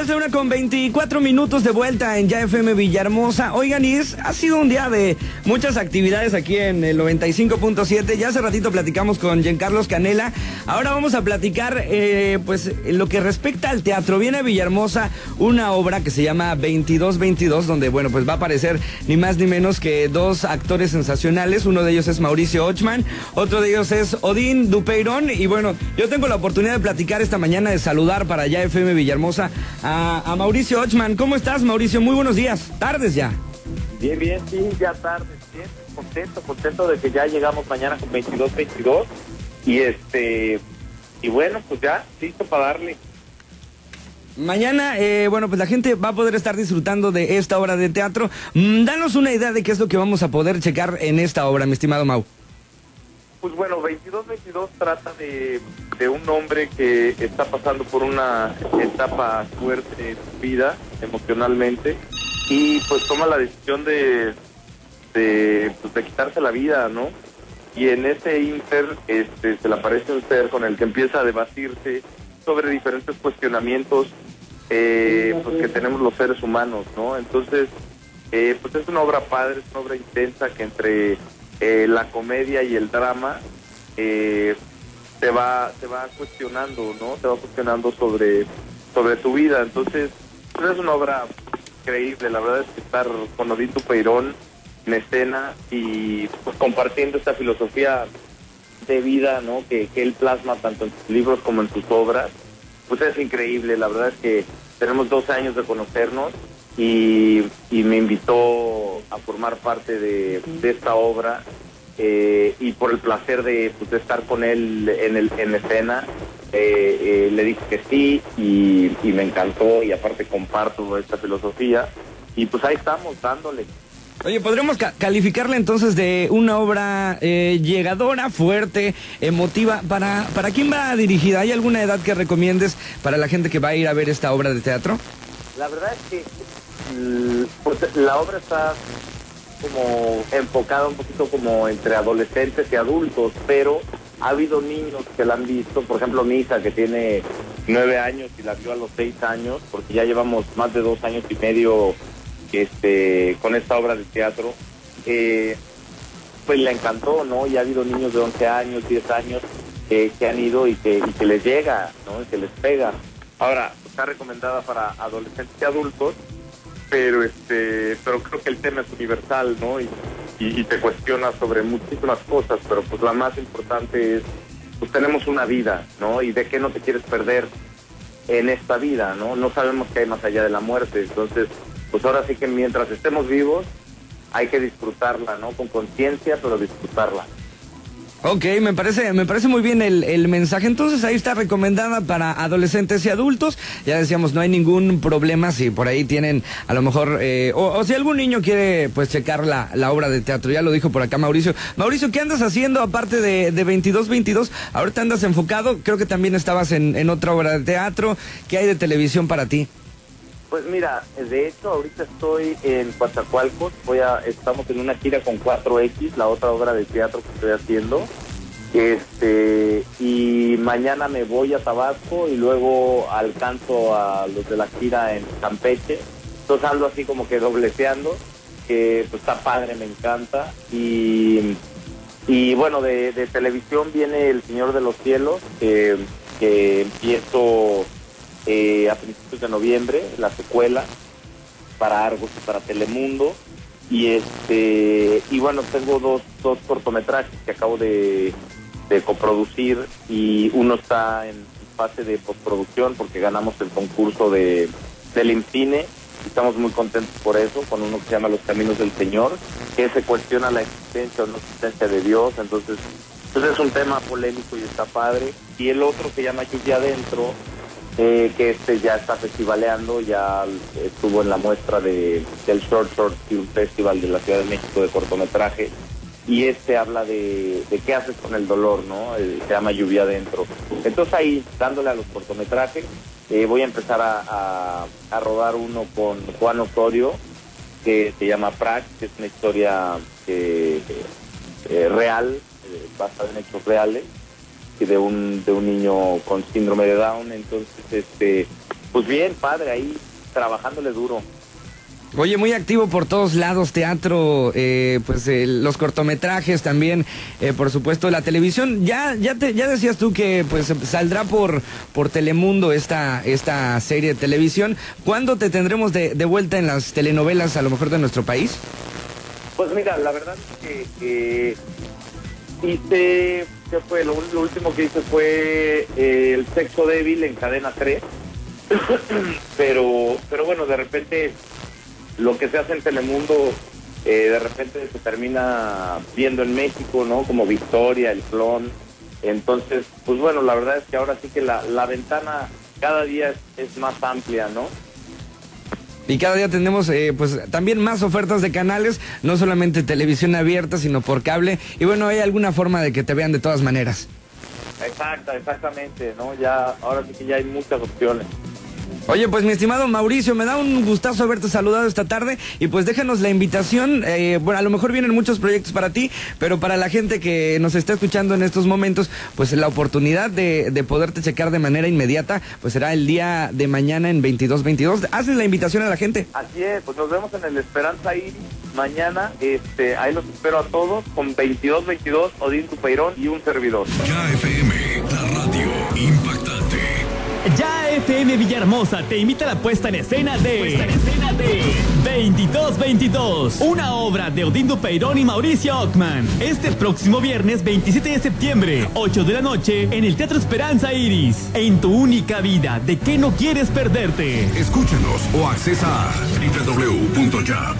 días, de una con 24 minutos de vuelta en Ya FM Villahermosa. Oigan, y ha sido un día de muchas actividades aquí en el 95.7. Ya hace ratito platicamos con Giancarlos Canela. Ahora vamos a platicar, eh, pues, lo que respecta al teatro. Viene a Villahermosa una obra que se llama 2222, donde, bueno, pues va a aparecer ni más ni menos que dos actores sensacionales. Uno de ellos es Mauricio Ochman, otro de ellos es Odín Dupeirón. Y bueno, yo tengo la oportunidad de platicar esta mañana, de saludar para Ya FM Villahermosa a, Mauricio Ochman. ¿Cómo estás, Mauricio? Muy buenos días. Tardes ya. Bien, bien, sí, ya tardes. Bien, contento, contento de que ya llegamos mañana con 22-22. Y este, y bueno, pues ya, listo para darle. Mañana, eh, bueno, pues la gente va a poder estar disfrutando de esta obra de teatro. Mm, danos una idea de qué es lo que vamos a poder checar en esta obra, mi estimado Mau. Pues bueno, 22-22 trata de, un hombre que está pasando por una etapa fuerte en su vida, emocionalmente, y pues toma la decisión de, de, pues, de quitarse la vida, ¿no? Y en ese inter este, se le aparece un ser con el que empieza a debatirse sobre diferentes cuestionamientos eh, pues, que tenemos los seres humanos, ¿no? Entonces, eh, pues es una obra padre, es una obra intensa que entre eh, la comedia y el drama eh, te va te va cuestionando no te va cuestionando sobre sobre tu vida. Entonces pues es una obra increíble. La verdad es que estar con Odito Peirón en escena y pues compartiendo esta filosofía de vida no que, que él plasma tanto en sus libros como en sus obras pues es increíble. La verdad es que tenemos dos años de conocernos y, me invitó a formar parte de, esta obra eh, y por el placer de, pues, estar con él en, el, en escena, eh, eh, le dije que sí y, me encantó y aparte comparto esta filosofía y pues ahí estamos dándole. Oye, podríamos calificarle entonces de una obra llegadora, fuerte, emotiva. ¿Para, ¿Para quién va dirigida? ¿Hay alguna edad que recomiendes para la gente que va a ir a ver esta obra de teatro? La verdad es que pues, la obra está como enfocada un poquito como entre adolescentes y adultos, pero ha habido niños que la han visto, por ejemplo mi hija que tiene nueve años y la vio a los seis años, porque ya llevamos más de dos años y medio este, con esta obra de teatro, eh, pues le encantó, ¿no? Y ha habido niños de 11 años, 10 años que han ido y que, y que les llega, ¿no? Y que les pega. Ahora, está recomendada para adolescentes y adultos, pero este pero creo que el tema es universal no y, y, te cuestiona sobre muchísimas cosas pero pues la más importante es pues tenemos una vida no y de qué no te quieres perder en esta vida no no sabemos qué hay más allá de la muerte. Entonces pues ahora sí que mientras estemos vivos hay que disfrutarla no con conciencia pero disfrutarla Ok, me parece, me parece muy bien el, mensaje. Entonces ahí está recomendada para adolescentes y adultos. Ya decíamos, no hay ningún problema si por ahí tienen a lo mejor, eh, o, si algún niño quiere pues checar la, la, obra de teatro. Ya lo dijo por acá Mauricio. Mauricio, ¿qué andas haciendo aparte de, de 2222? Ahorita andas enfocado, creo que también estabas en, en otra obra de teatro. ¿Qué hay de televisión para ti? Pues mira, de hecho ahorita estoy en Coatzacoalcos, voy a, estamos en una gira con 4X, la otra obra de teatro que estoy haciendo. Este, y mañana me voy a Tabasco y luego alcanzo a los de la gira en Campeche. Entonces ando así como que dobleteando, que pues está padre, me encanta. Y, y bueno, de, televisión viene El Señor de los Cielos, que empiezo eh, a principios de noviembre, la secuela para Argos y para Telemundo. Y este y bueno, tengo dos, dos cortometrajes que acabo de, coproducir y uno está en fase de postproducción porque ganamos el concurso de del Incine estamos muy contentos por eso, con uno que se llama Los Caminos del Señor, que se cuestiona la existencia o no existencia de Dios, entonces, entonces pues es un tema polémico y está padre. Y el otro que llama Lluvia Adentro, eh, que este ya está festivaleando, ya estuvo en la muestra de, del Short Short Film Festival de la Ciudad de México de cortometraje y este habla de, qué haces con el dolor, ¿no? Eh, se llama Lluvia Adentro. Entonces ahí, dándole a los cortometrajes, eh, voy a empezar a, rodar uno con Juan Osorio, que se llama Prax, que es una historia real, basada en hechos reales de un, de un niño con síndrome de Down, entonces este pues bien, padre, ahí trabajándole duro. Oye, muy activo por todos lados, teatro, eh, pues eh, los cortometrajes también, eh, por supuesto la televisión. Ya, ya te, ya decías tú que pues saldrá por por Telemundo esta esta serie de televisión. ¿Cuándo te tendremos de, de vuelta en las telenovelas, a lo mejor de nuestro país? Pues mira, la verdad es que hice, ¿qué fue? Lo, último que hice fue El Sexo Débil en Cadena 3. pero, pero bueno, de repente lo que se hace en Telemundo eh, de repente se termina viendo en México, ¿no? Como Victoria, el clon. Entonces, pues bueno, la verdad es que ahora sí que la, la ventana cada día es, más amplia, ¿no? Y cada día tenemos eh, pues también más ofertas de canales, no solamente televisión abierta, sino por cable. Y bueno, hay alguna forma de que te vean de todas maneras. Exacta, exactamente, ¿no? Ya, ahora sí que ya hay muchas opciones. Oye, pues mi estimado Mauricio, me da un gustazo haberte saludado esta tarde y pues déjanos la invitación. Eh, bueno, a lo mejor vienen muchos proyectos para ti, pero para la gente que nos está escuchando en estos momentos, pues la oportunidad de, de poderte checar de manera inmediata, pues será el día de mañana en 2222. Haces la invitación a la gente. Así es, pues nos vemos en el Esperanza Iris mañana. Este, ahí los espero a todos con 2222, Odín Tupeirón y un servidor. Ya FM, la radio impactante. Ya FM Villahermosa te invita a la puesta en escena de, puesta en escena de 2222, una obra de Odindo Peirón y Mauricio Ockman. Este próximo viernes 27 de septiembre, 8 de la noche, en el Teatro Esperanza Iris. En tu única vida, ¿de qué no quieres perderte? Escúchanos o accesa a www.ya.fm.